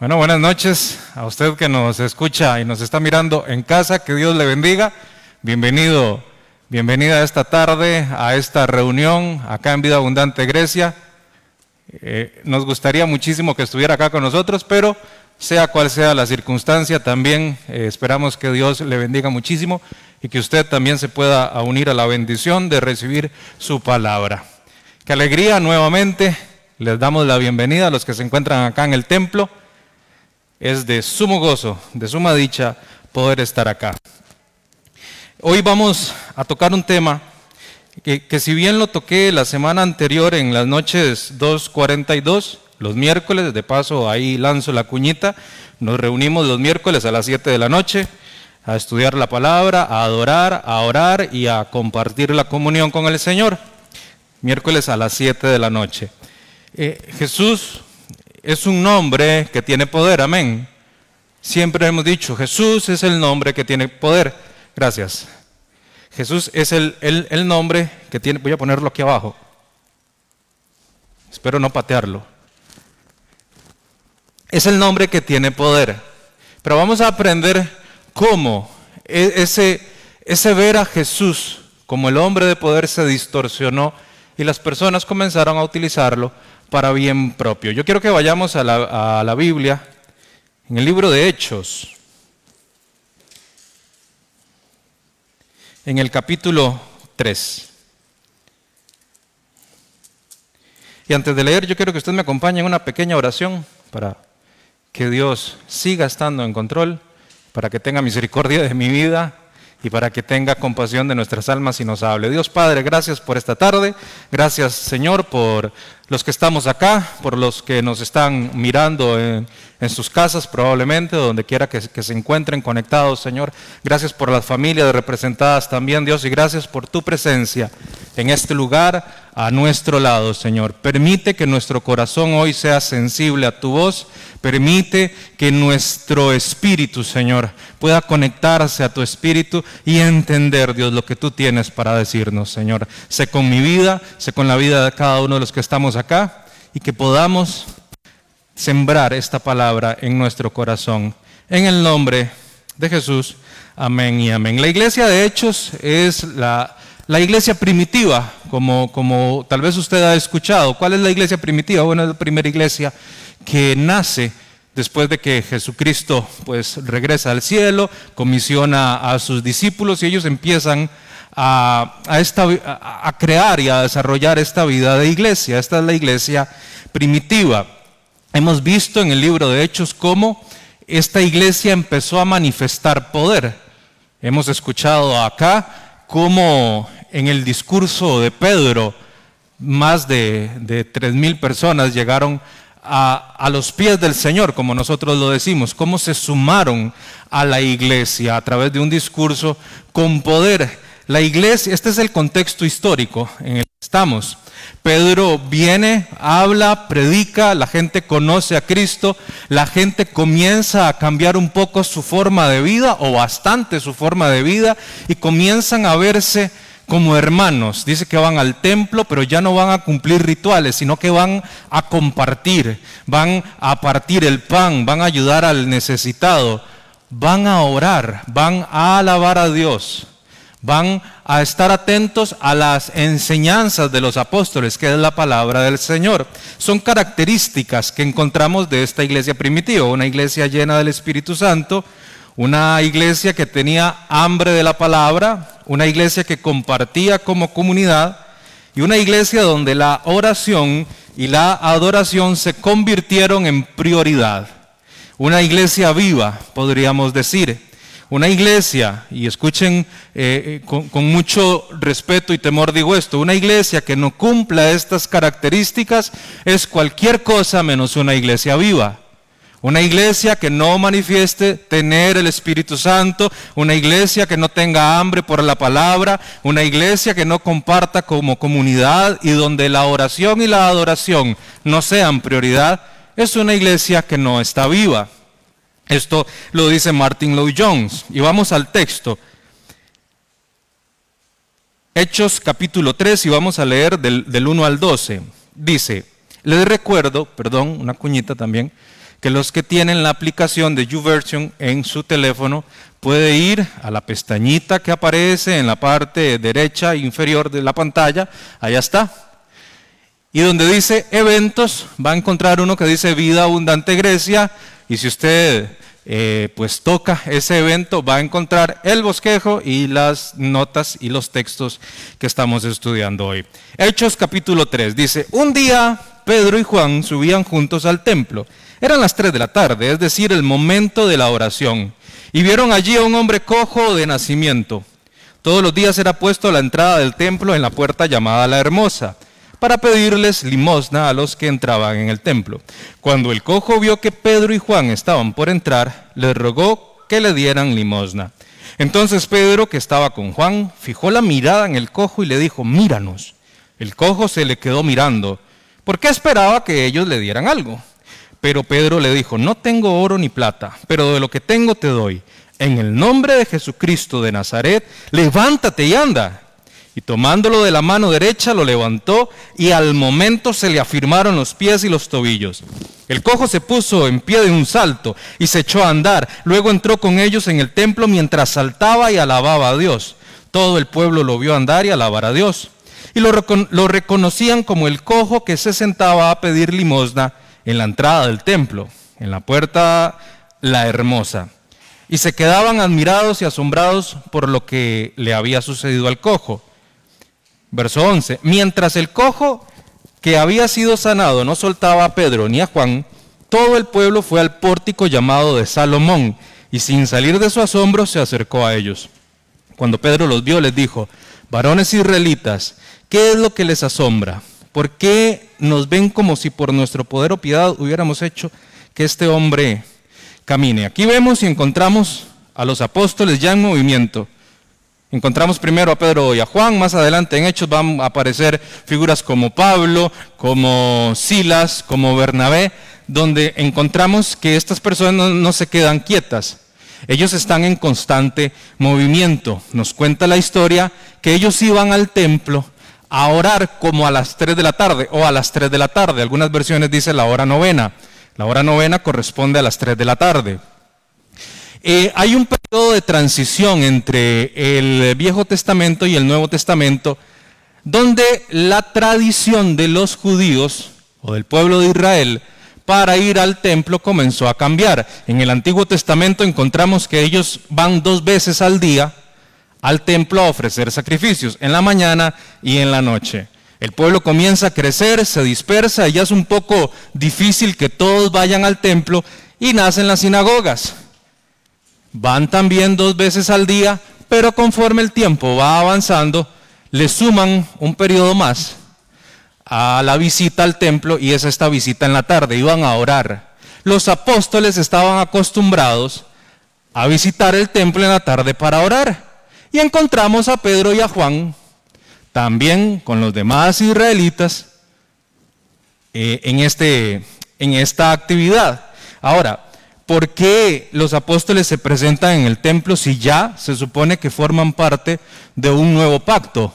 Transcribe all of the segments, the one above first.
Bueno, buenas noches a usted que nos escucha y nos está mirando en casa. Que Dios le bendiga. Bienvenido, bienvenida esta tarde a esta reunión acá en Vida Abundante Grecia. Eh, nos gustaría muchísimo que estuviera acá con nosotros, pero sea cual sea la circunstancia, también eh, esperamos que Dios le bendiga muchísimo y que usted también se pueda unir a la bendición de recibir su palabra. Qué alegría nuevamente. Les damos la bienvenida a los que se encuentran acá en el templo es de sumo gozo, de suma dicha poder estar acá. Hoy vamos a tocar un tema que, si bien lo toqué la semana anterior en las noches 2.42, los miércoles, de paso ahí lanzo la cuñita, nos reunimos los miércoles a las 7 de la noche a estudiar la palabra, a adorar, a orar y a compartir la comunión con el Señor. Miércoles a las 7 de la noche. Eh, Jesús es un nombre que tiene poder, amén. Siempre hemos dicho, Jesús es el nombre que tiene poder. Gracias. Jesús es el, el, nombre que tiene, voy a ponerlo aquí abajo. Espero no patearlo. Es el nombre que tiene poder. Pero vamos a aprender cómo e, ese, ese ver a Jesús como el hombre de poder se distorsionó y las personas comenzaron a utilizarlo para bien propio. Yo quiero que vayamos a la, Biblia, en el libro de Hechos, en el capítulo 3. Y antes de leer, yo quiero que usted me acompañe en una pequeña oración para que Dios siga estando en control, para que tenga misericordia de mi vida y para que tenga compasión de nuestras almas y nos hable. Dios Padre, gracias por esta tarde, gracias Señor por los que estamos acá, por los que nos están mirando en, sus casas probablemente, donde quiera que, que, se encuentren conectados, Señor. Gracias por las familias representadas también, Dios, y gracias por tu presencia en este lugar a nuestro lado, Señor. Permite que nuestro corazón hoy sea sensible a tu voz. Permite que nuestro espíritu, Señor, pueda conectarse a tu espíritu y entender, Dios, lo que tú tienes para decirnos, Señor. Sé con mi vida, sé con la vida de cada uno de los que estamos acá y que podamos sembrar esta palabra en nuestro corazón. En el nombre de Jesús. Amén y amén. La iglesia de Hechos es la, la iglesia primitiva, como, como tal vez usted ha escuchado. ¿Cuál es la iglesia primitiva? Bueno, es la primera iglesia que nace después de que Jesucristo pues regresa al cielo, comisiona a sus discípulos y ellos empiezan a, esta, a, crear y a desarrollar esta vida de iglesia. Esta es la iglesia primitiva. Hemos visto en el libro de Hechos cómo esta iglesia empezó a manifestar poder. Hemos escuchado acá cómo en el discurso de Pedro más de, de tres mil personas llegaron a, a, los pies del Señor, como nosotros lo decimos, cómo se sumaron a la iglesia a través de un discurso con poder la iglesia, este es el contexto histórico en el que estamos. Pedro viene, habla, predica, la gente conoce a Cristo, la gente comienza a cambiar un poco su forma de vida o bastante su forma de vida y comienzan a verse como hermanos. Dice que van al templo, pero ya no van a cumplir rituales, sino que van a compartir, van a partir el pan, van a ayudar al necesitado, van a orar, van a alabar a Dios van a estar atentos a las enseñanzas de los apóstoles, que es la palabra del Señor. Son características que encontramos de esta iglesia primitiva, una iglesia llena del Espíritu Santo, una iglesia que tenía hambre de la palabra, una iglesia que compartía como comunidad y una iglesia donde la oración y la adoración se convirtieron en prioridad. Una iglesia viva, podríamos decir. Una iglesia, y escuchen eh, eh, con, con, mucho respeto y temor digo esto, una iglesia que no cumpla estas características es cualquier cosa menos una iglesia viva. Una iglesia que no manifieste tener el Espíritu Santo, una iglesia que no tenga hambre por la palabra, una iglesia que no comparta como comunidad y donde la oración y la adoración no sean prioridad, es una iglesia que no está viva. Esto lo dice Martin Lloyd Jones. Y vamos al texto. Hechos capítulo 3 y vamos a leer del, 1 al 12. Dice, les recuerdo, perdón, una cuñita también, que los que tienen la aplicación de YouVersion en su teléfono puede ir a la pestañita que aparece en la parte derecha inferior de la pantalla, allá está. Y donde dice eventos, va a encontrar uno que dice Vida Abundante Grecia, y si usted eh, pues toca ese evento, va a encontrar el bosquejo y las notas y los textos que estamos estudiando hoy. Hechos capítulo 3 dice, un día Pedro y Juan subían juntos al templo. Eran las 3 de la tarde, es decir, el momento de la oración. Y vieron allí a un hombre cojo de nacimiento. Todos los días era puesto a la entrada del templo en la puerta llamada la Hermosa para pedirles limosna a los que entraban en el templo. Cuando el cojo vio que Pedro y Juan estaban por entrar, les rogó que le dieran limosna. Entonces Pedro, que estaba con Juan, fijó la mirada en el cojo y le dijo, míranos. El cojo se le quedó mirando, porque esperaba que ellos le dieran algo. Pero Pedro le dijo, no tengo oro ni plata, pero de lo que tengo te doy. En el nombre de Jesucristo de Nazaret, levántate y anda. Y tomándolo de la mano derecha lo levantó y al momento se le afirmaron los pies y los tobillos. El cojo se puso en pie de un salto y se echó a andar. Luego entró con ellos en el templo mientras saltaba y alababa a Dios. Todo el pueblo lo vio andar y alabar a Dios. Y lo, lo reconocían como el cojo que se sentaba a pedir limosna en la entrada del templo, en la puerta la hermosa. Y se quedaban admirados y asombrados por lo que le había sucedido al cojo. Verso 11. Mientras el cojo que había sido sanado no soltaba a Pedro ni a Juan, todo el pueblo fue al pórtico llamado de Salomón y sin salir de su asombro se acercó a ellos. Cuando Pedro los vio les dijo, varones israelitas, ¿qué es lo que les asombra? ¿Por qué nos ven como si por nuestro poder o piedad hubiéramos hecho que este hombre camine? Aquí vemos y encontramos a los apóstoles ya en movimiento Encontramos primero a Pedro y a Juan, más adelante en Hechos van a aparecer figuras como Pablo, como Silas, como Bernabé, donde encontramos que estas personas no, se quedan quietas. Ellos están en constante movimiento. Nos cuenta la historia que ellos iban al templo a orar como a las 3 de la tarde o a las 3 de la tarde. Algunas versiones dicen la hora novena. La hora novena corresponde a las 3 de la tarde. Eh, hay un periodo de transición entre el Viejo Testamento y el Nuevo Testamento, donde la tradición de los judíos o del pueblo de Israel para ir al templo comenzó a cambiar. En el Antiguo Testamento encontramos que ellos van dos veces al día al templo a ofrecer sacrificios, en la mañana y en la noche. El pueblo comienza a crecer, se dispersa y ya es un poco difícil que todos vayan al templo y nacen las sinagogas. Van también dos veces al día, pero conforme el tiempo va avanzando, le suman un periodo más a la visita al templo y es esta visita en la tarde, iban a orar. Los apóstoles estaban acostumbrados a visitar el templo en la tarde para orar. Y encontramos a Pedro y a Juan, también con los demás israelitas, eh, en, este, en esta actividad. Ahora, ¿por qué los apóstoles se presentan en el templo si ya se supone que forman parte de un nuevo pacto?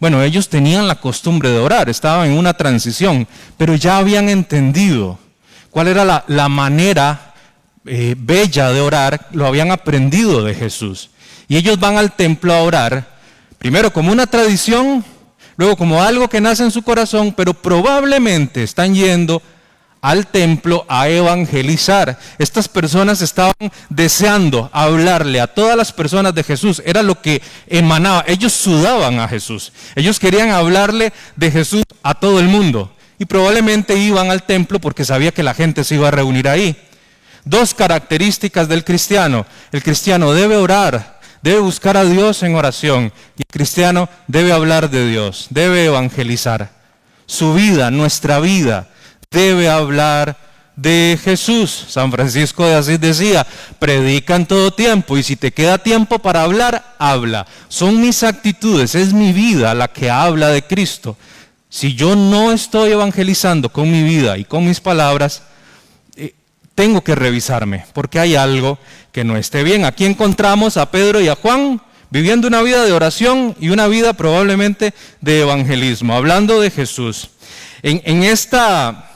Bueno, ellos tenían la costumbre de orar, estaban en una transición, pero ya habían entendido cuál era la, manera eh, bella de orar, lo habían aprendido de Jesús. Y ellos van al templo a orar, primero como una tradición, luego como algo que nace en su corazón, pero probablemente están yendo al templo a evangelizar. Estas personas estaban deseando hablarle a todas las personas de Jesús. Era lo que emanaba. Ellos sudaban a Jesús. Ellos querían hablarle de Jesús a todo el mundo. Y probablemente iban al templo porque sabía que la gente se iba a reunir ahí. Dos características del cristiano. El cristiano debe orar, debe buscar a Dios en oración. Y el cristiano debe hablar de Dios, debe evangelizar. Su vida, nuestra vida debe hablar de Jesús. San Francisco de Asís decía, predica en todo tiempo y si te queda tiempo para hablar, habla. Son mis actitudes, es mi vida la que habla de Cristo. Si yo no estoy evangelizando con mi vida y con mis palabras, eh, tengo que revisarme porque hay algo que no esté bien. Aquí encontramos a Pedro y a Juan viviendo una vida de oración y una vida probablemente de evangelismo, hablando de Jesús. En, en esta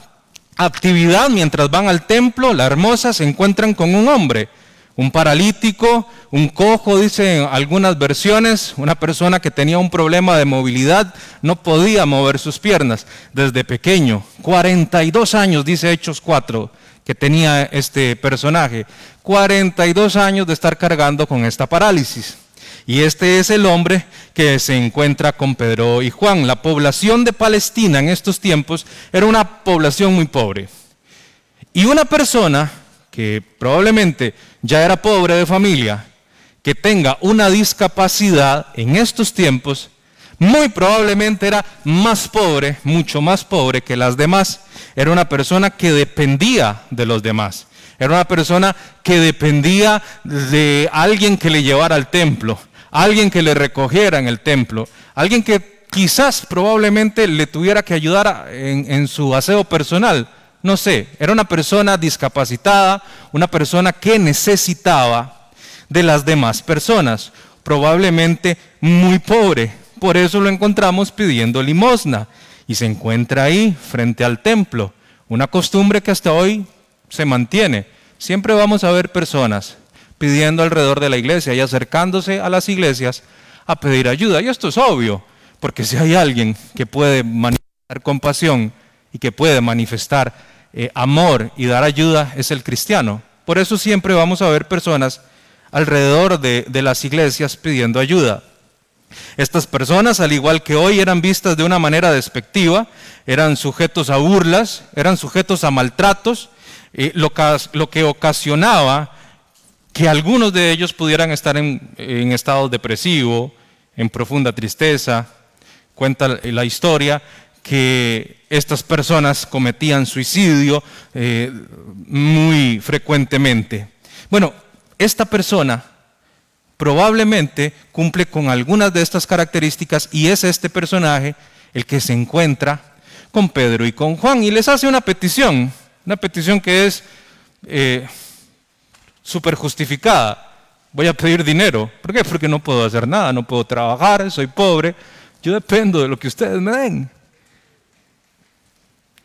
actividad mientras van al templo, la hermosa, se encuentran con un hombre, un paralítico, un cojo, dicen algunas versiones, una persona que tenía un problema de movilidad, no podía mover sus piernas desde pequeño. 42 años, dice Hechos 4, que tenía este personaje. 42 años de estar cargando con esta parálisis. Y este es el hombre que se encuentra con Pedro y Juan. La población de Palestina en estos tiempos era una población muy pobre. Y una persona que probablemente ya era pobre de familia, que tenga una discapacidad en estos tiempos, muy probablemente era más pobre, mucho más pobre que las demás. Era una persona que dependía de los demás. Era una persona que dependía de alguien que le llevara al templo alguien que le recogiera en el templo, alguien que quizás probablemente le tuviera que ayudar en, su aseo personal. No sé, era una persona discapacitada, una persona que necesitaba de las demás personas, probablemente muy pobre. Por eso lo encontramos pidiendo limosna y se encuentra ahí frente al templo, una costumbre que hasta hoy se mantiene. Siempre vamos a ver personas pidiendo alrededor de la iglesia y acercándose a las iglesias a pedir ayuda. Y esto es obvio, porque si hay alguien que puede manifestar compasión y que puede manifestar eh, amor y dar ayuda, es el cristiano. Por eso siempre vamos a ver personas alrededor de, de las iglesias pidiendo ayuda. Estas personas, al igual que hoy, eran vistas de una manera despectiva, eran sujetos a burlas, eran sujetos a maltratos, eh, lo, lo que ocasionaba que algunos de ellos pudieran estar en, estado depresivo, en profunda tristeza. Cuenta la historia que estas personas cometían suicidio eh, muy frecuentemente. Bueno, esta persona probablemente cumple con algunas de estas características y es este personaje el que se encuentra con Pedro y con Juan y les hace una petición, una petición que es... Eh, súper justificada. Voy a pedir dinero. ¿Por qué? Porque no puedo hacer nada, no puedo trabajar, soy pobre. Yo dependo de lo que ustedes me den.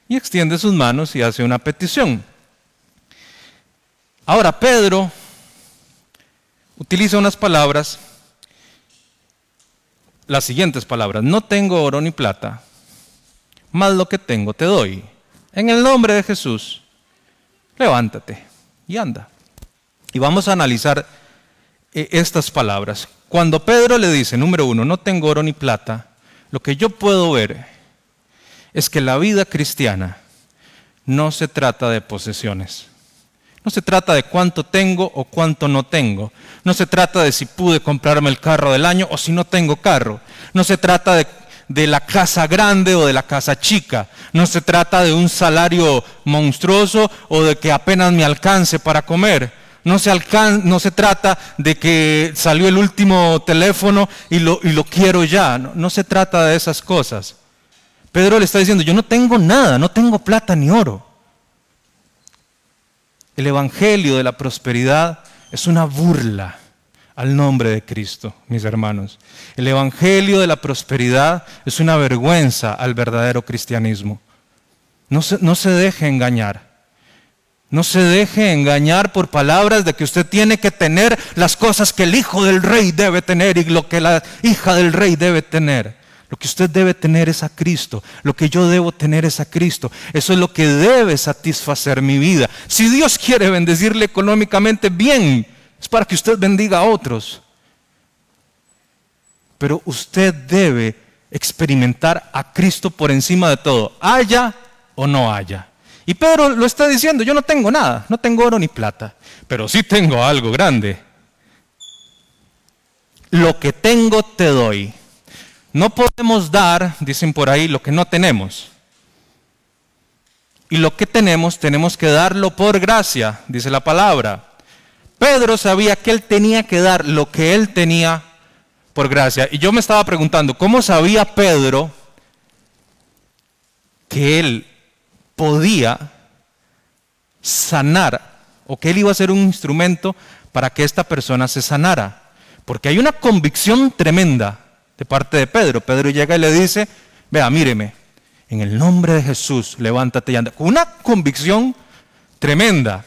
Y extiende sus manos y hace una petición. Ahora Pedro utiliza unas palabras, las siguientes palabras. No tengo oro ni plata, más lo que tengo te doy. En el nombre de Jesús, levántate y anda. Y vamos a analizar eh, estas palabras. Cuando Pedro le dice, número uno, no tengo oro ni plata, lo que yo puedo ver es que la vida cristiana no se trata de posesiones. No se trata de cuánto tengo o cuánto no tengo. No se trata de si pude comprarme el carro del año o si no tengo carro. No se trata de, de, la casa grande o de la casa chica. No se trata de un salario monstruoso o de que apenas me alcance para comer no se, no se trata de que salió el último teléfono y lo, y lo quiero ya. No, no se trata de esas cosas. Pedro le está diciendo, yo no tengo nada, no tengo plata ni oro. El Evangelio de la prosperidad es una burla al nombre de Cristo, mis hermanos. El Evangelio de la prosperidad es una vergüenza al verdadero cristianismo. No se, no se deje engañar. No se deje engañar por palabras de que usted tiene que tener las cosas que el hijo del rey debe tener y lo que la hija del rey debe tener. Lo que usted debe tener es a Cristo. Lo que yo debo tener es a Cristo. Eso es lo que debe satisfacer mi vida. Si Dios quiere bendecirle económicamente, bien. Es para que usted bendiga a otros. Pero usted debe experimentar a Cristo por encima de todo. Haya o no haya. Y Pedro lo está diciendo, yo no tengo nada, no tengo oro ni plata, pero sí tengo algo grande. Lo que tengo te doy. No podemos dar, dicen por ahí, lo que no tenemos. Y lo que tenemos tenemos que darlo por gracia, dice la palabra. Pedro sabía que él tenía que dar lo que él tenía por gracia. Y yo me estaba preguntando, ¿cómo sabía Pedro que él podía sanar o que él iba a ser un instrumento para que esta persona se sanara. Porque hay una convicción tremenda de parte de Pedro. Pedro llega y le dice, vea, míreme, En el nombre de Jesús, levántate y anda. Una convicción tremenda.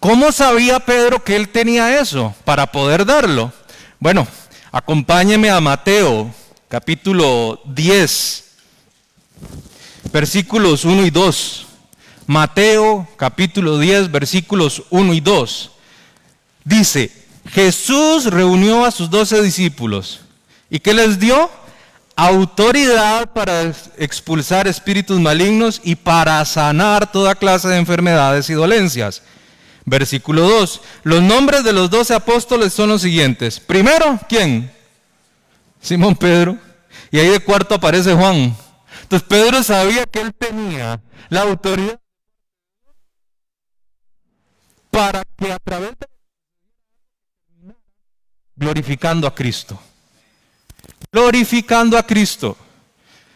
¿Cómo sabía Pedro que él tenía eso para poder darlo? Bueno, acompáñeme a Mateo, capítulo 10, versículos 1 y 2. Mateo, capítulo 10, versículos 1 y 2. Dice, Jesús reunió a sus doce discípulos. ¿Y qué les dio? Autoridad para expulsar espíritus malignos y para sanar toda clase de enfermedades y dolencias. Versículo 2. Los nombres de los doce apóstoles son los siguientes. Primero, ¿quién? Simón Pedro. Y ahí de cuarto aparece Juan. Entonces Pedro sabía que él tenía la autoridad para que a través de glorificando a Cristo. Glorificando a Cristo.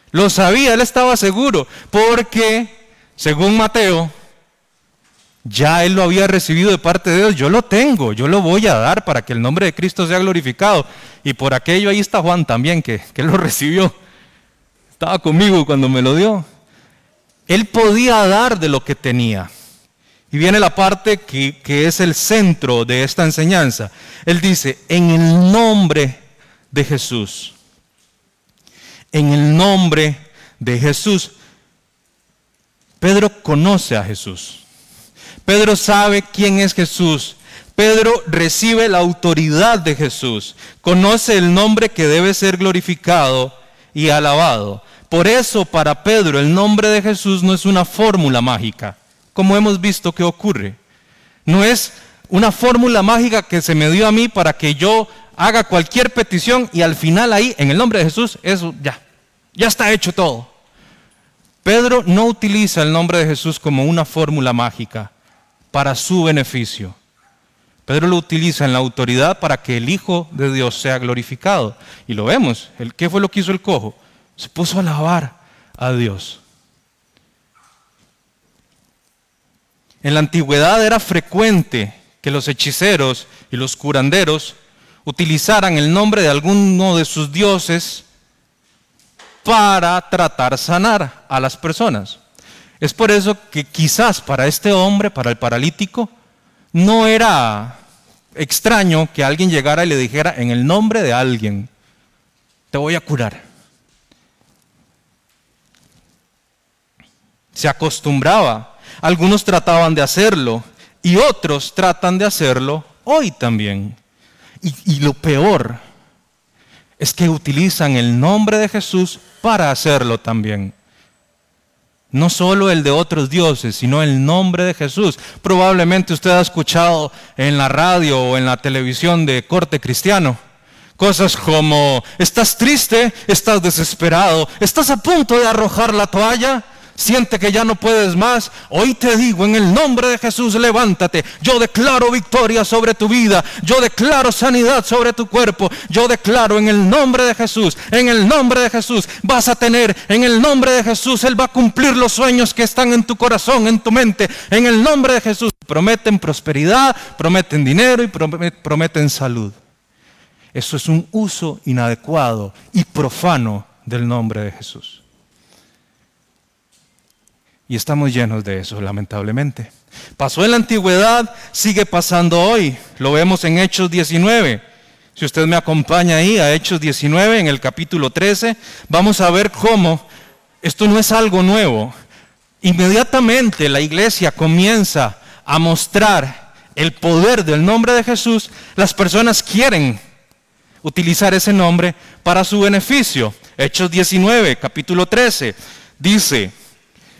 Lo sabía, él estaba seguro, porque según Mateo, ya él lo había recibido de parte de Dios, yo lo tengo, yo lo voy a dar para que el nombre de Cristo sea glorificado. Y por aquello ahí está Juan también, que, que lo recibió. Estaba conmigo cuando me lo dio. Él podía dar de lo que tenía. Y viene la parte que, que es el centro de esta enseñanza. Él dice, en el nombre de Jesús. En el nombre de Jesús. Pedro conoce a Jesús. Pedro sabe quién es Jesús. Pedro recibe la autoridad de Jesús. Conoce el nombre que debe ser glorificado y alabado. Por eso para Pedro el nombre de Jesús no es una fórmula mágica, como hemos visto que ocurre. No es una fórmula mágica que se me dio a mí para que yo haga cualquier petición y al final ahí, en el nombre de Jesús, eso ya, ya está hecho todo. Pedro no utiliza el nombre de Jesús como una fórmula mágica para su beneficio. Pedro lo utiliza en la autoridad para que el Hijo de Dios sea glorificado. Y lo vemos. ¿Qué fue lo que hizo el cojo? Se puso a alabar a Dios. En la antigüedad era frecuente que los hechiceros y los curanderos utilizaran el nombre de alguno de sus dioses para tratar sanar a las personas. Es por eso que quizás para este hombre, para el paralítico, no era extraño que alguien llegara y le dijera en el nombre de alguien, te voy a curar. Se acostumbraba. Algunos trataban de hacerlo y otros tratan de hacerlo hoy también. Y, y lo peor es que utilizan el nombre de Jesús para hacerlo también. No solo el de otros dioses, sino el nombre de Jesús. Probablemente usted ha escuchado en la radio o en la televisión de corte cristiano cosas como, estás triste, estás desesperado, estás a punto de arrojar la toalla, siente que ya no puedes más, hoy te digo en el nombre de Jesús, levántate. Yo declaro victoria sobre tu vida, yo declaro sanidad sobre tu cuerpo, yo declaro en el nombre de Jesús, en el nombre de Jesús, vas a tener, en el nombre de Jesús, Él va a cumplir los sueños que están en tu corazón, en tu mente, en el nombre de Jesús. Prometen prosperidad, prometen dinero y prometen salud. Eso es un uso inadecuado y profano del nombre de Jesús. Y estamos llenos de eso, lamentablemente. Pasó en la antigüedad, sigue pasando hoy. Lo vemos en Hechos 19. Si usted me acompaña ahí a Hechos 19, en el capítulo 13, vamos a ver cómo esto no es algo nuevo. Inmediatamente la iglesia comienza a mostrar el poder del nombre de Jesús. Las personas quieren utilizar ese nombre para su beneficio. Hechos 19, capítulo 13, dice,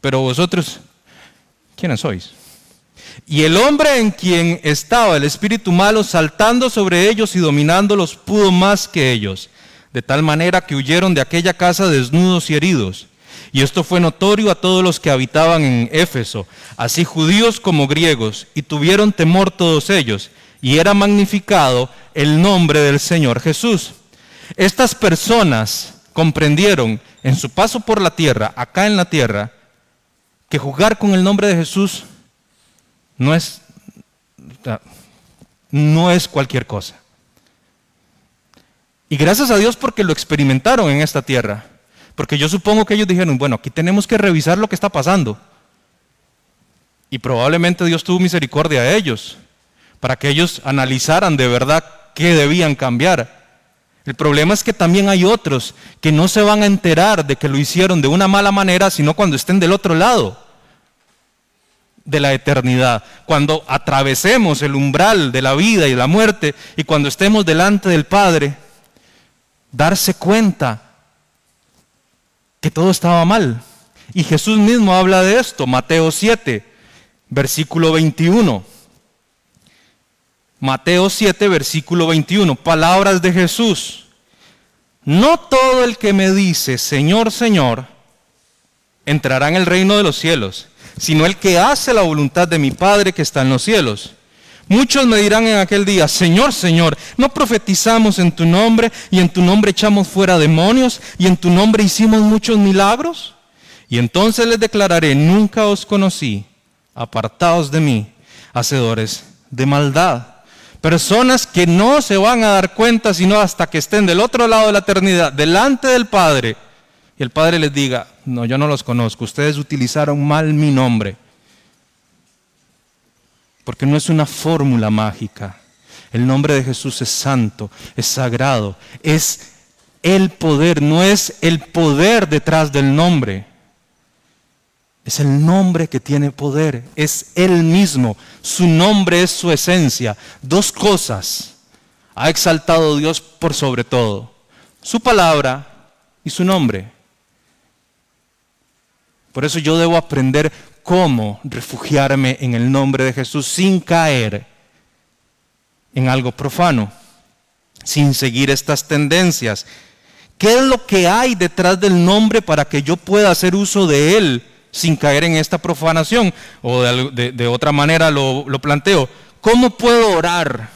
pero vosotros, ¿quiénes sois? Y el hombre en quien estaba el espíritu malo saltando sobre ellos y dominándolos pudo más que ellos, de tal manera que huyeron de aquella casa desnudos y heridos. Y esto fue notorio a todos los que habitaban en Éfeso, así judíos como griegos, y tuvieron temor todos ellos, y era magnificado el nombre del Señor Jesús. Estas personas comprendieron en su paso por la tierra, acá en la tierra, que jugar con el nombre de Jesús no es, no es cualquier cosa. Y gracias a Dios porque lo experimentaron en esta tierra. Porque yo supongo que ellos dijeron, bueno, aquí tenemos que revisar lo que está pasando. Y probablemente Dios tuvo misericordia a ellos, para que ellos analizaran de verdad qué debían cambiar. El problema es que también hay otros que no se van a enterar de que lo hicieron de una mala manera, sino cuando estén del otro lado de la eternidad, cuando atravesemos el umbral de la vida y la muerte y cuando estemos delante del Padre, darse cuenta que todo estaba mal. Y Jesús mismo habla de esto, Mateo 7, versículo 21. Mateo 7, versículo 21, palabras de Jesús. No todo el que me dice, Señor, Señor, entrará en el reino de los cielos, sino el que hace la voluntad de mi Padre que está en los cielos. Muchos me dirán en aquel día, Señor, Señor, ¿no profetizamos en tu nombre y en tu nombre echamos fuera demonios y en tu nombre hicimos muchos milagros? Y entonces les declararé, nunca os conocí, apartados de mí, hacedores de maldad. Personas que no se van a dar cuenta sino hasta que estén del otro lado de la eternidad, delante del Padre. Y el Padre les diga, no, yo no los conozco, ustedes utilizaron mal mi nombre porque no es una fórmula mágica. El nombre de Jesús es santo, es sagrado, es el poder, no es el poder detrás del nombre. Es el nombre que tiene poder, es Él mismo, su nombre es su esencia. Dos cosas ha exaltado Dios por sobre todo, su palabra y su nombre. Por eso yo debo aprender cómo refugiarme en el nombre de Jesús sin caer en algo profano, sin seguir estas tendencias. ¿Qué es lo que hay detrás del nombre para que yo pueda hacer uso de él sin caer en esta profanación? O de, otra manera lo, planteo. ¿Cómo puedo orar?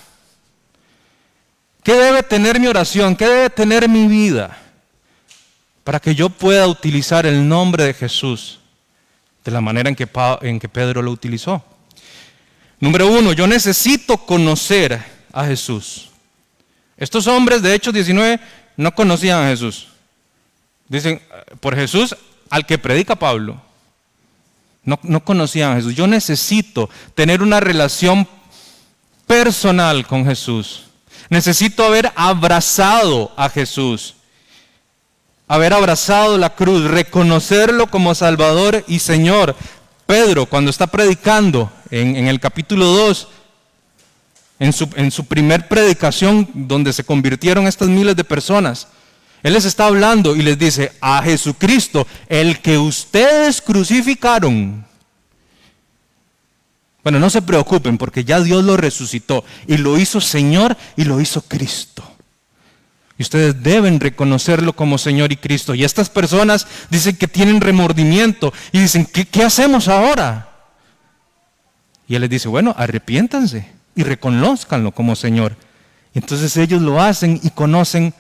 ¿Qué debe tener mi oración? ¿Qué debe tener mi vida? Para que yo pueda utilizar el nombre de Jesús de la manera en que, en que Pedro lo utilizó. Número uno, yo necesito conocer a Jesús. Estos hombres de Hechos 19 no conocían a Jesús. Dicen, por Jesús al que predica Pablo. No, no conocían a Jesús. Yo necesito tener una relación personal con Jesús. Necesito haber abrazado a Jesús haber abrazado la cruz, reconocerlo como Salvador y Señor. Pedro, cuando está predicando en, el capítulo 2, en su, en su primer predicación donde se convirtieron estas miles de personas, él les está hablando y les dice, a Jesucristo, el que ustedes crucificaron. Bueno, no se preocupen porque ya Dios lo resucitó y lo hizo Señor y lo hizo Cristo. Y ustedes deben reconocerlo como Señor y Cristo. Y estas personas dicen que tienen remordimiento y dicen, ¿qué, hacemos ahora? Y Él les dice, bueno, arrepiéntanse y reconozcanlo como Señor. entonces ellos lo hacen y conocen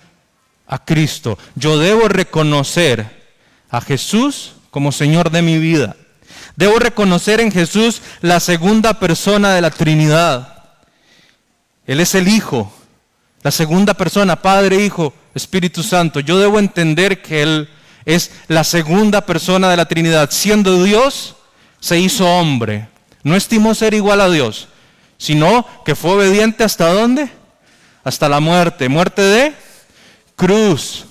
a Cristo. Yo debo reconocer a Jesús como Señor de mi vida. Debo reconocer en Jesús la segunda persona de la Trinidad. Él es el Hijo, la segunda persona, Padre, Hijo, Espíritu Santo. Yo debo entender que Él es la segunda persona de la Trinidad. Siendo Dios, se hizo hombre. No estimó ser igual a Dios, sino que fue obediente hasta dónde? Hasta la muerte. Muerte de cruz.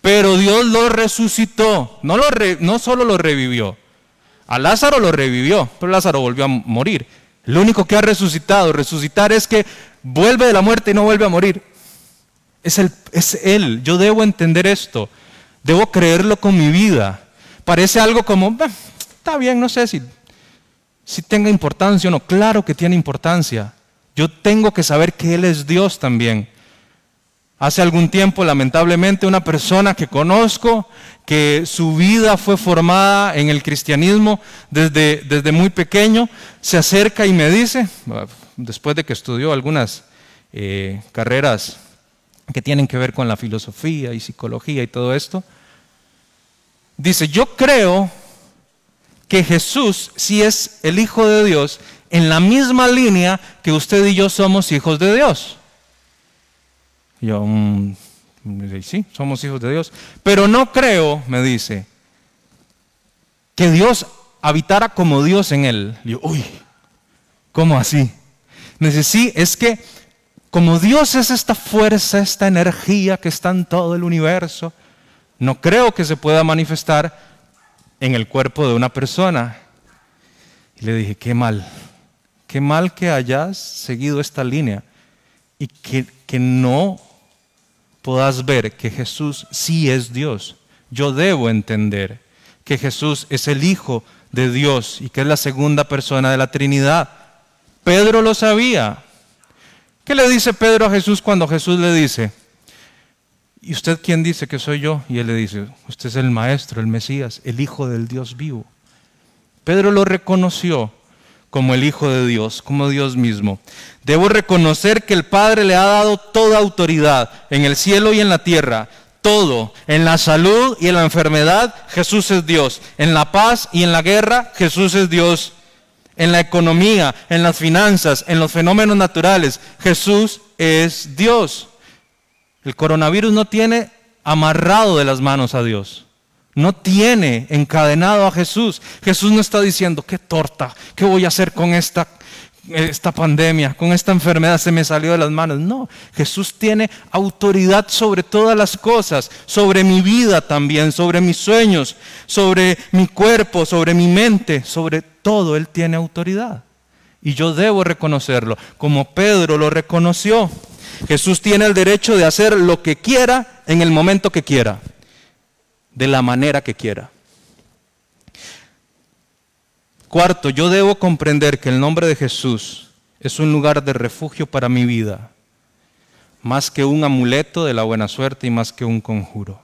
Pero Dios lo resucitó. No, lo no solo lo revivió. A Lázaro lo revivió, pero Lázaro volvió a morir. Lo único que ha resucitado, resucitar es que vuelve de la muerte y no vuelve a morir. Es, es Él. Yo debo entender esto. Debo creerlo con mi vida. Parece algo como, está bien, no sé si, si tenga importancia o no. Claro que tiene importancia. Yo tengo que saber que Él es Dios también. Hace algún tiempo, lamentablemente, una persona que conozco, que su vida fue formada en el cristianismo desde, desde muy pequeño, se acerca y me dice, después de que estudió algunas eh, carreras que tienen que ver con la filosofía y psicología y todo esto, dice, yo creo que Jesús sí es el Hijo de Dios en la misma línea que usted y yo somos hijos de Dios. Yo, mm, sí, somos hijos de Dios. Pero no creo, me dice, que Dios habitara como Dios en él. yo, uy, ¿cómo así? Me dice, sí, es que como Dios es esta fuerza, esta energía que está en todo el universo, no creo que se pueda manifestar en el cuerpo de una persona. Y le dije, qué mal, qué mal que hayas seguido esta línea y que, que no puedas ver que Jesús sí es Dios. Yo debo entender que Jesús es el Hijo de Dios y que es la segunda persona de la Trinidad. Pedro lo sabía. ¿Qué le dice Pedro a Jesús cuando Jesús le dice, ¿y usted quién dice que soy yo? Y él le dice, usted es el Maestro, el Mesías, el Hijo del Dios vivo. Pedro lo reconoció como el Hijo de Dios, como Dios mismo. Debo reconocer que el Padre le ha dado toda autoridad en el cielo y en la tierra. Todo, en la salud y en la enfermedad, Jesús es Dios. En la paz y en la guerra, Jesús es Dios en la economía, en las finanzas, en los fenómenos naturales. Jesús es Dios. El coronavirus no tiene amarrado de las manos a Dios. No tiene encadenado a Jesús. Jesús no está diciendo, qué torta, qué voy a hacer con esta esta pandemia, con esta enfermedad se me salió de las manos. No, Jesús tiene autoridad sobre todas las cosas, sobre mi vida también, sobre mis sueños, sobre mi cuerpo, sobre mi mente, sobre todo Él tiene autoridad. Y yo debo reconocerlo, como Pedro lo reconoció. Jesús tiene el derecho de hacer lo que quiera en el momento que quiera, de la manera que quiera. Cuarto, yo debo comprender que el nombre de Jesús es un lugar de refugio para mi vida, más que un amuleto de la buena suerte y más que un conjuro.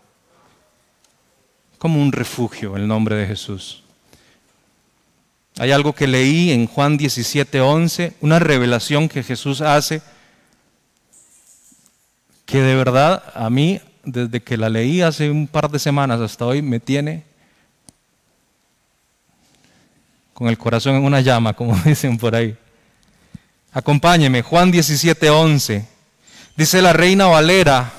Como un refugio el nombre de Jesús. Hay algo que leí en Juan 17:11, una revelación que Jesús hace, que de verdad a mí, desde que la leí hace un par de semanas hasta hoy, me tiene con el corazón en una llama, como dicen por ahí. Acompáñeme, Juan 17, 11. Dice la reina Valera,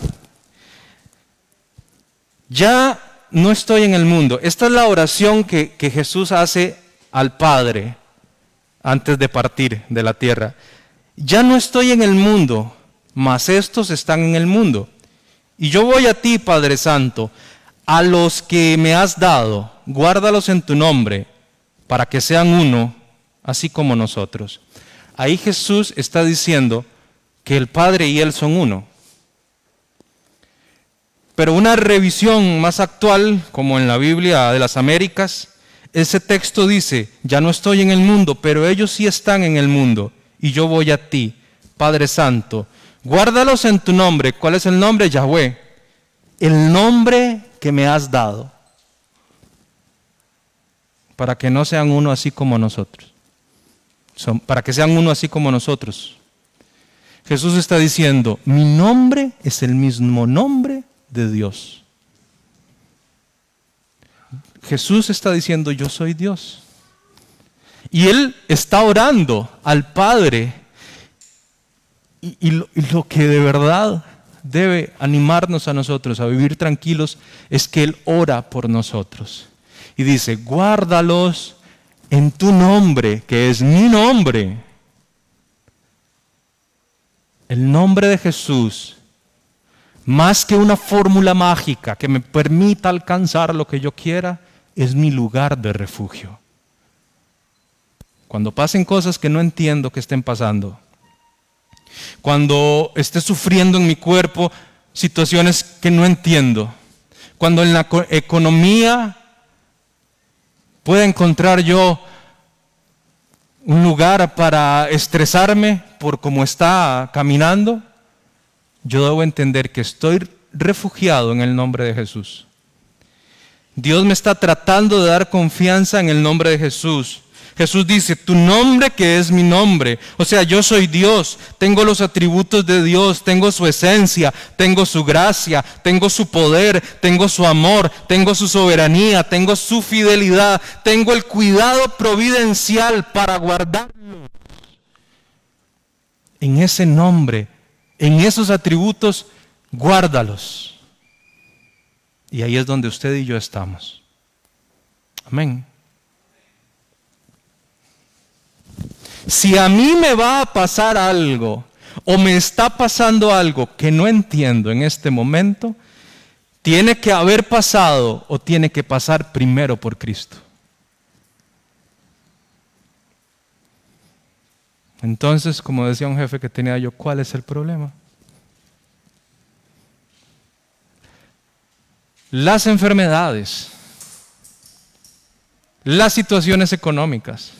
ya no estoy en el mundo. Esta es la oración que, que Jesús hace al Padre antes de partir de la tierra. Ya no estoy en el mundo, mas estos están en el mundo. Y yo voy a ti, Padre Santo, a los que me has dado, guárdalos en tu nombre para que sean uno, así como nosotros. Ahí Jesús está diciendo que el Padre y Él son uno. Pero una revisión más actual, como en la Biblia de las Américas, ese texto dice, ya no estoy en el mundo, pero ellos sí están en el mundo, y yo voy a ti, Padre Santo. Guárdalos en tu nombre. ¿Cuál es el nombre? Yahweh. El nombre que me has dado para que no sean uno así como nosotros. Para que sean uno así como nosotros. Jesús está diciendo, mi nombre es el mismo nombre de Dios. Jesús está diciendo, yo soy Dios. Y Él está orando al Padre. Y, lo que de verdad debe animarnos a nosotros a vivir tranquilos es que Él ora por nosotros y dice, guárdalos en tu nombre, que es mi nombre. El nombre de Jesús, más que una fórmula mágica que me permita alcanzar lo que yo quiera, es mi lugar de refugio. Cuando pasen cosas que no entiendo que estén pasando, cuando esté sufriendo en mi cuerpo situaciones que no entiendo, cuando en la economía ¿Puedo encontrar yo un lugar para estresarme por cómo está caminando? yo debo entender que estoy refugiado en el nombre de Jesús. Dios me está tratando de dar confianza en el nombre de Jesús. Jesús dice, tu nombre que es mi nombre. O sea, yo soy Dios, tengo los atributos de Dios, tengo su esencia, tengo su gracia, tengo su poder, tengo su amor, tengo su soberanía, tengo su fidelidad, tengo el cuidado providencial para guardarlo. En ese nombre, en esos atributos, guárdalos. Y ahí es donde usted y yo estamos. Amén. Si a mí me va a pasar algo o me está pasando algo que no entiendo en este momento, tiene que haber pasado o tiene que pasar primero por Cristo. Entonces, como decía un jefe que tenía yo, ¿cuál es el problema? Las enfermedades, las situaciones económicas,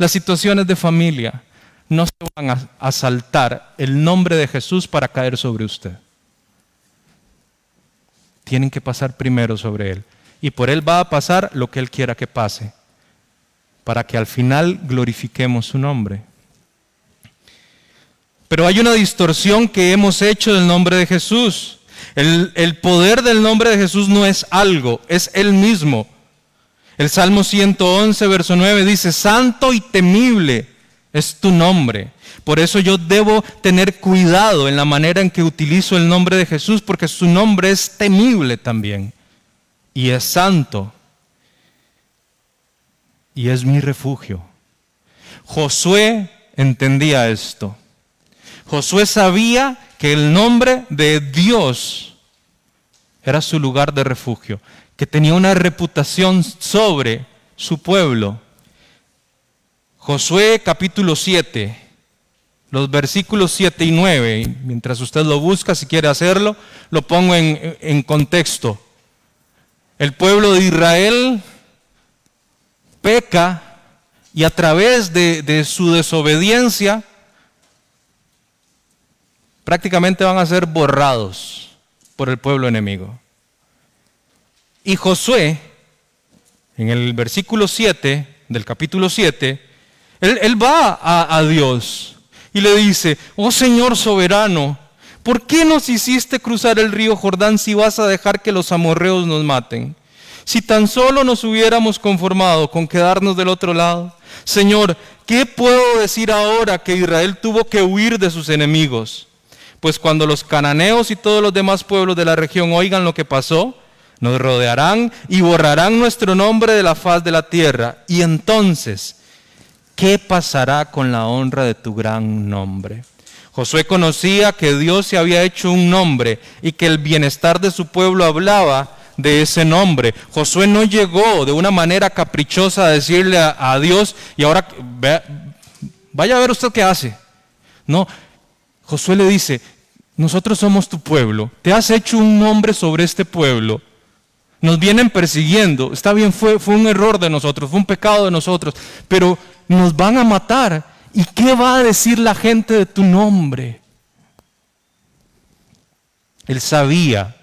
las situaciones de familia, no se van a, saltar el nombre de Jesús para caer sobre usted. Tienen que pasar primero sobre Él. Y por Él va a pasar lo que Él quiera que pase, para que al final glorifiquemos su nombre. Pero hay una distorsión que hemos hecho del nombre de Jesús. El, el, poder del nombre de Jesús no es algo, es Él mismo. El Salmo 111, verso 9 dice, Santo y temible es tu nombre. Por eso yo debo tener cuidado en la manera en que utilizo el nombre de Jesús, porque su nombre es temible también. Y es santo. Y es mi refugio. Josué entendía esto. Josué sabía que el nombre de Dios era su lugar de refugio que tenía una reputación sobre su pueblo. Josué capítulo 7, los versículos 7 y 9, mientras usted lo busca, si quiere hacerlo, lo pongo en, contexto. El pueblo de Israel peca y a través de, de su desobediencia prácticamente van a ser borrados por el pueblo enemigo. Y Josué, en el versículo 7 del capítulo 7, él, va a, a Dios y le dice, oh Señor soberano, ¿por qué nos hiciste cruzar el río Jordán si vas a dejar que los amorreos nos maten? Si tan solo nos hubiéramos conformado con quedarnos del otro lado. Señor, ¿qué puedo decir ahora que Israel tuvo que huir de sus enemigos? Pues cuando los cananeos y todos los demás pueblos de la región oigan lo que pasó, nos rodearán y borrarán nuestro nombre de la faz de la tierra. Y entonces, ¿qué pasará con la honra de tu gran nombre? Josué conocía que Dios se había hecho un nombre y que el bienestar de su pueblo hablaba de ese nombre. Josué no llegó de una manera caprichosa a decirle a, Dios, y ahora vaya a ver usted qué hace. No, Josué le dice, nosotros somos tu pueblo, te has hecho un nombre sobre este pueblo nos vienen persiguiendo. Está bien, fue, un error de nosotros, fue un pecado de nosotros, pero nos van a matar. ¿Y qué va a decir la gente de tu nombre? Él sabía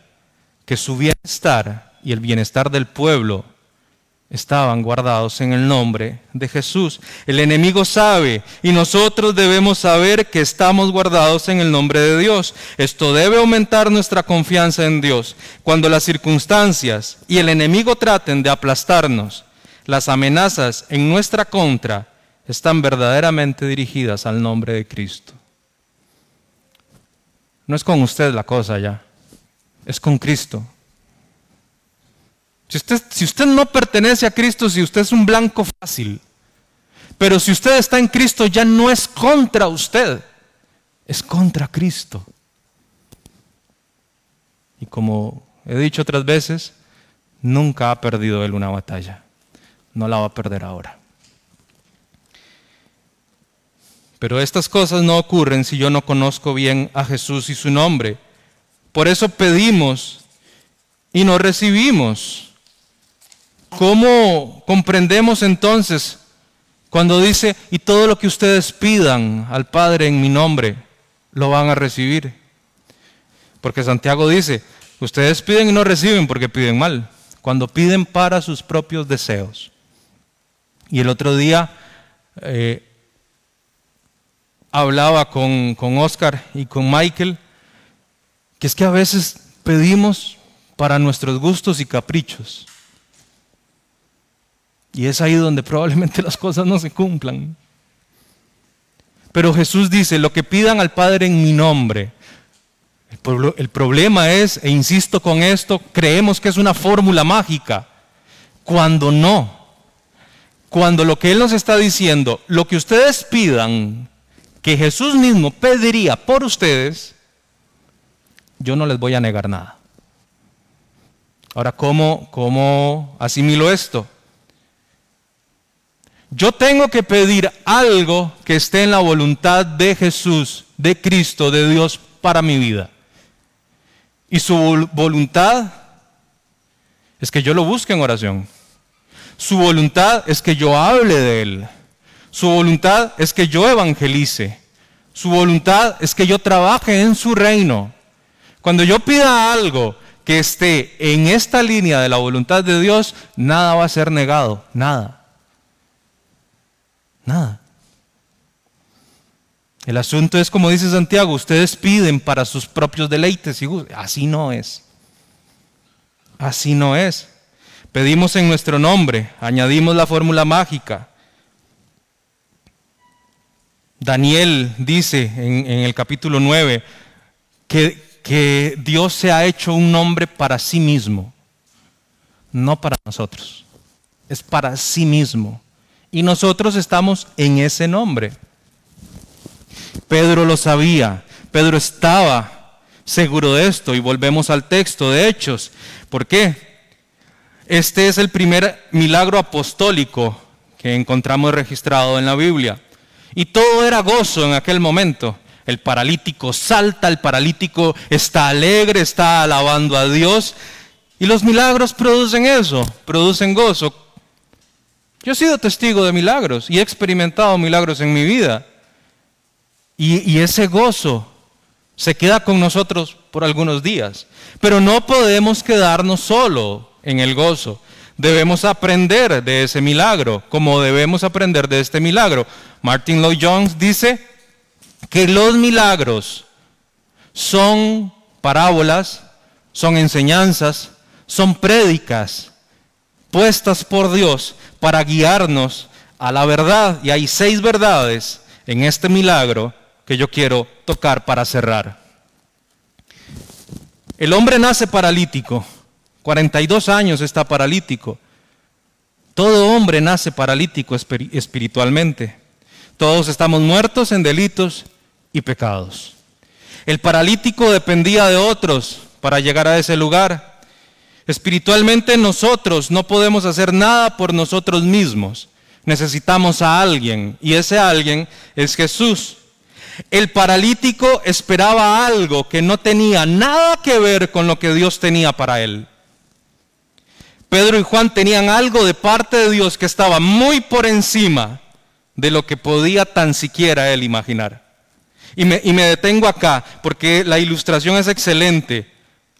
que su bienestar y el bienestar del pueblo estaban guardados en el nombre de Jesús. El enemigo sabe y nosotros debemos saber que estamos guardados en el nombre de Dios. Esto debe aumentar nuestra confianza en Dios. Cuando las circunstancias y el enemigo traten de aplastarnos, las amenazas en nuestra contra están verdaderamente dirigidas al nombre de Cristo. No es con usted la cosa ya, es con Cristo. Si usted, si usted no pertenece a Cristo, si usted es un blanco fácil, pero si usted está en Cristo ya no es contra usted, es contra Cristo. Y como he dicho otras veces, nunca ha perdido él una batalla. No la va a perder ahora. Pero estas cosas no ocurren si yo no conozco bien a Jesús y su nombre. Por eso pedimos y no recibimos. ¿Cómo comprendemos entonces cuando dice, y todo lo que ustedes pidan al Padre en mi nombre, lo van a recibir? Porque Santiago dice, ustedes piden y no reciben porque piden mal, cuando piden para sus propios deseos. Y el otro día eh, hablaba con, con Oscar y con Michael, que es que a veces pedimos para nuestros gustos y caprichos. Y es ahí donde probablemente las cosas no se cumplan. Pero Jesús dice, lo que pidan al Padre en mi nombre. El, problema es, e insisto con esto, creemos que es una fórmula mágica, cuando no. Cuando lo que Él nos está diciendo, lo que ustedes pidan, que Jesús mismo pediría por ustedes, yo no les voy a negar nada. Ahora, ¿cómo, cómo asimilo esto? Yo tengo que pedir algo que esté en la voluntad de Jesús, de Cristo, de Dios para mi vida. Y su voluntad es que yo lo busque en oración. Su voluntad es que yo hable de Él. Su voluntad es que yo evangelice. Su voluntad es que yo trabaje en su reino. Cuando yo pida algo que esté en esta línea de la voluntad de Dios, nada va a ser negado, nada. Nada. El asunto es como dice Santiago, ustedes piden para sus propios deleites y así no es. Así no es. Pedimos en nuestro nombre, añadimos la fórmula mágica. Daniel dice en, el capítulo 9 que que Dios se ha hecho un nombre para sí mismo, no para nosotros. Es para sí mismo. Y nosotros estamos en ese nombre. Pedro lo sabía. Pedro estaba seguro de esto. Y volvemos al texto de Hechos. ¿Por qué? Este es el primer milagro apostólico que encontramos registrado en la Biblia. Y todo era gozo en aquel momento. El paralítico salta, el paralítico está alegre, está alabando a Dios. Y los milagros producen eso, producen gozo. Yo he sido testigo de milagros y he experimentado milagros en mi vida. Y, ese gozo se queda con nosotros por algunos días. Pero no podemos quedarnos solo en el gozo. Debemos aprender de ese milagro, como debemos aprender de este milagro. Martin Lloyd Jones dice, que los milagros son parábolas, son enseñanzas, son prédicas puestas por Dios para guiarnos a la verdad. Y hay seis verdades en este milagro que yo quiero tocar para cerrar. El hombre nace paralítico, 42 años está paralítico. Todo hombre nace paralítico espiritualmente. Todos estamos muertos en delitos y pecados. El paralítico dependía de otros para llegar a ese lugar. Espiritualmente nosotros no podemos hacer nada por nosotros mismos. Necesitamos a alguien y ese alguien es Jesús. El paralítico esperaba algo que no tenía nada que ver con lo que Dios tenía para él. Pedro y Juan tenían algo de parte de Dios que estaba muy por encima de lo que podía tan siquiera él imaginar. Y me, detengo acá porque la ilustración es excelente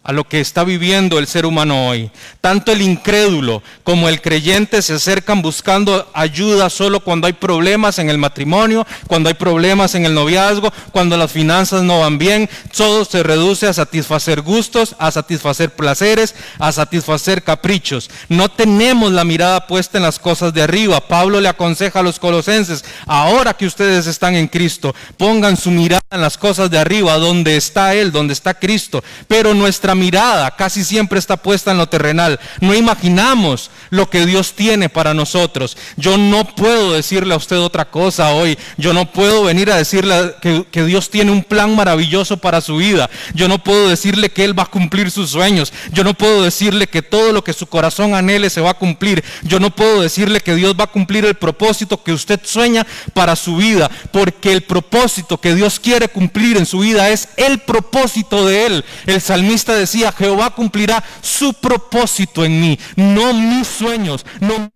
a lo que está viviendo el ser humano hoy. Tanto el incrédulo como el creyente se acercan buscando ayuda solo cuando hay problemas en el matrimonio, cuando hay problemas en el noviazgo, cuando las finanzas no van bien. Todo se reduce a satisfacer gustos, a satisfacer placeres, a satisfacer caprichos. No tenemos la mirada puesta en las cosas de arriba. Pablo le aconseja a los colosenses, ahora que ustedes están en Cristo, pongan su mirada en las cosas de arriba, donde está Él, donde está Cristo. Pero nuestra mirada casi siempre está puesta en lo terrenal. No imaginamos lo que Dios tiene para nosotros. Yo no puedo decirle a usted otra cosa hoy. Yo no puedo venir a decirle que, Dios tiene un plan maravilloso para su vida. Yo no puedo decirle que Él va a cumplir sus sueños. Yo no puedo decirle que todo lo que su corazón anhele se va a cumplir. Yo no puedo decirle que Dios va a cumplir el propósito que usted sueña para su vida. Porque el propósito que Dios quiere cumplir en su vida es el propósito de Él. El salmista decía, Jehová cumplirá su propósito en mí, no mis sueños, no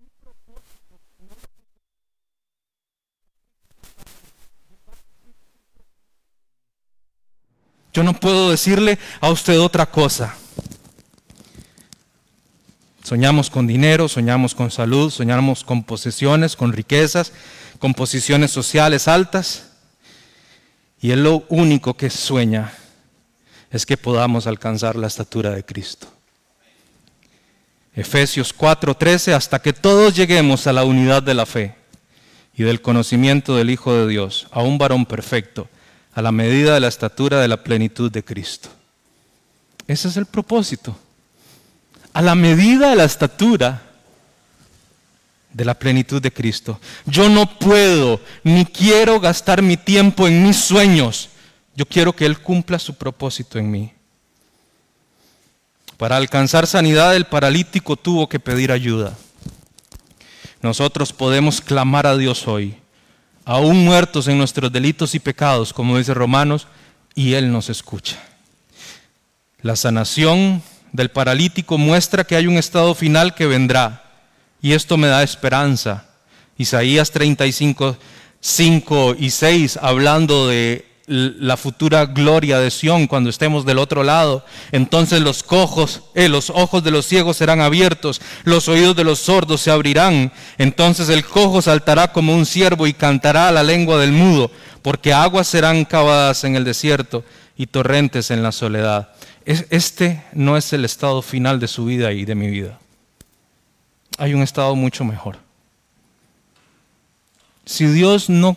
Yo no puedo decirle a usted otra cosa. Soñamos con dinero, soñamos con salud, soñamos con posesiones, con riquezas, con posiciones sociales altas. Y Él lo único que sueña es que podamos alcanzar la estatura de Cristo. Efesios 4:13, hasta que todos lleguemos a la unidad de la fe y del conocimiento del Hijo de Dios, a un varón perfecto, a la medida de la estatura de la plenitud de Cristo. Ese es el propósito. A la medida de la estatura de la plenitud de Cristo. Yo no puedo ni quiero gastar mi tiempo en mis sueños. Yo quiero que Él cumpla su propósito en mí. Para alcanzar sanidad el paralítico tuvo que pedir ayuda. Nosotros podemos clamar a Dios hoy, aún muertos en nuestros delitos y pecados, como dice Romanos, y Él nos escucha. La sanación del paralítico muestra que hay un estado final que vendrá, y esto me da esperanza. Isaías 35, 5 y 6, hablando de la futura gloria de Sión cuando estemos del otro lado. Entonces los cojos, eh, los ojos de los ciegos serán abiertos, los oídos de los sordos se abrirán. Entonces el cojo saltará como un ciervo y cantará a la lengua del mudo, porque aguas serán cavadas en el desierto y torrentes en la soledad. Este no es el estado final de su vida y de mi vida. Hay un estado mucho mejor. Si Dios no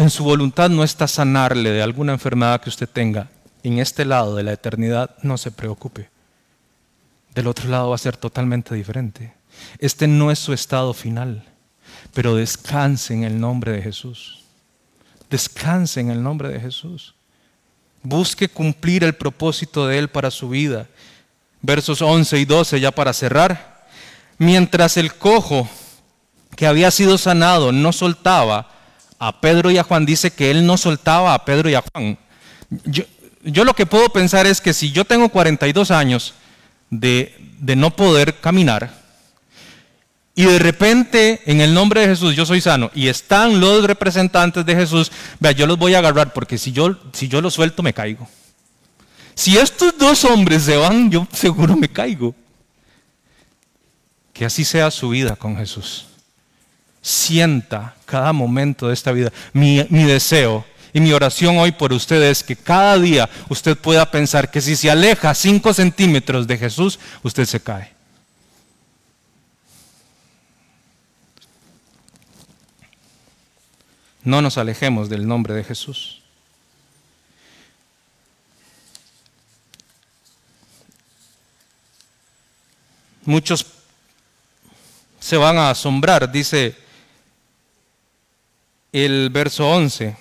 en su voluntad no está sanarle de alguna enfermedad que usted tenga en este lado de la eternidad, no se preocupe. Del otro lado va a ser totalmente diferente. Este no es su estado final, pero descanse en el nombre de Jesús. Descanse en el nombre de Jesús. Busque cumplir el propósito de Él para su vida. Versos 11 y 12 ya para cerrar. Mientras el cojo que había sido sanado no soltaba, a Pedro y a Juan, dice que él no soltaba a Pedro y a Juan. Yo, lo que puedo pensar es que si yo tengo 42 años de, de no poder caminar, y de repente, en el nombre de Jesús, yo soy sano. Y están los representantes de Jesús. Vea, yo los voy a agarrar porque si yo, si yo los suelto, me caigo. Si estos dos hombres se van, yo seguro me caigo. Que así sea su vida con Jesús sienta cada momento de esta vida. Mi, deseo y mi oración hoy por usted es que cada día usted pueda pensar que si se aleja 5 centímetros de Jesús, usted se cae. No nos alejemos del nombre de Jesús. Muchos se van a asombrar, dice el verso 11,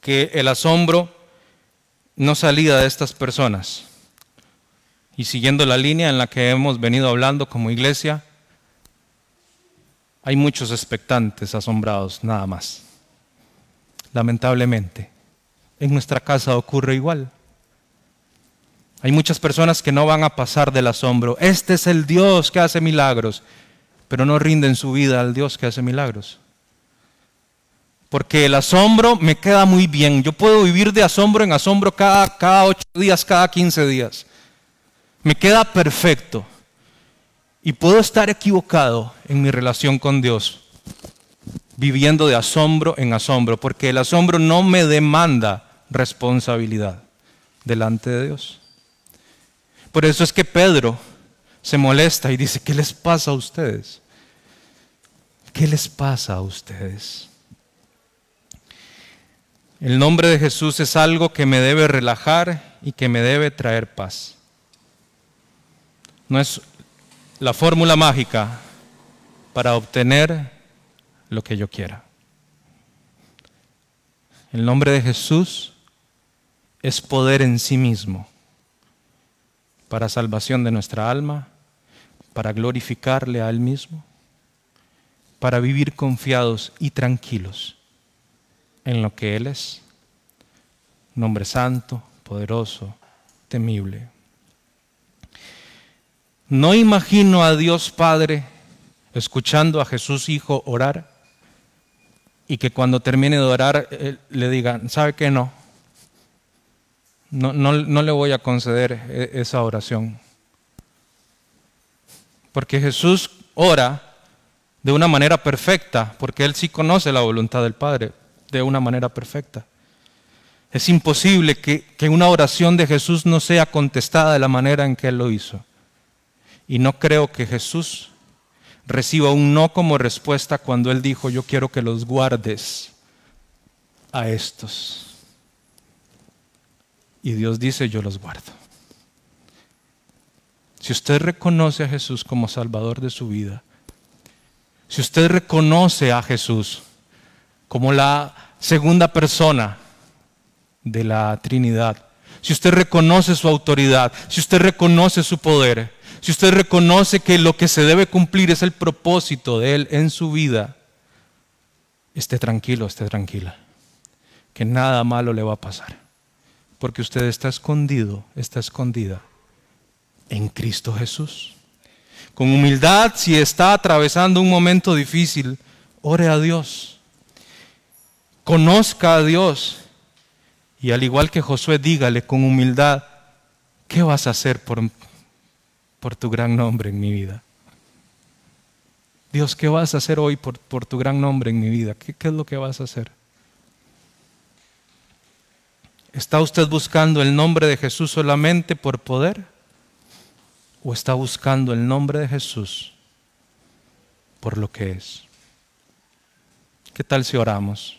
que el asombro no salía de estas personas. Y siguiendo la línea en la que hemos venido hablando como iglesia, hay muchos expectantes asombrados, nada más. Lamentablemente, en nuestra casa ocurre igual. Hay muchas personas que no van a pasar del asombro. Este es el Dios que hace milagros, pero no rinden su vida al Dios que hace milagros. Porque el asombro me queda muy bien. Yo puedo vivir de asombro en asombro cada, cada ocho días, cada quince días. Me queda perfecto. Y puedo estar equivocado en mi relación con Dios, viviendo de asombro en asombro, porque el asombro no me demanda responsabilidad delante de Dios. Por eso es que Pedro se molesta y dice, ¿qué les pasa a ustedes? ¿Qué les pasa a ustedes? El nombre de Jesús es algo que me debe relajar y que me debe traer paz. No es la fórmula mágica para obtener lo que yo quiera. El nombre de Jesús es poder en sí mismo para salvación de nuestra alma, para glorificarle a Él mismo, para vivir confiados y tranquilos en lo que Él es. Nombre santo, poderoso, temible. No imagino a Dios Padre escuchando a Jesús Hijo orar y que cuando termine de orar le digan, ¿sabe qué no? no, le voy a conceder e, esa oración. Porque Jesús ora de una manera perfecta, porque Él sí conoce la voluntad del Padre de una manera perfecta. Es imposible que, que, una oración de Jesús no sea contestada de la manera en que Él lo hizo. Y no creo que Jesús reciba un no como respuesta cuando Él dijo, yo quiero que los guardes a estos. Y Dios dice, yo los guardo. Si usted reconoce a Jesús como Salvador de su vida, si usted reconoce a Jesús como la segunda persona de la Trinidad, si usted reconoce su autoridad, si usted reconoce su poder, si usted reconoce que lo que se debe cumplir es el propósito de Él en su vida, esté tranquilo, esté tranquila, que nada malo le va a pasar, porque usted está escondido, está escondida en Cristo Jesús. Con humildad, si está atravesando un momento difícil, ore a Dios. Conozca a Dios. Y al igual que Josué, dígale con humildad, ¿qué vas a hacer por, por tu gran nombre en mi vida? Dios, ¿qué vas a hacer hoy por, por tu gran nombre en mi vida? ¿Qué, ¿Qué es lo que vas a hacer? ¿Está usted buscando el nombre de Jesús solamente por poder? o está buscando el nombre de Jesús por lo que es? ¿Qué tal si oramos?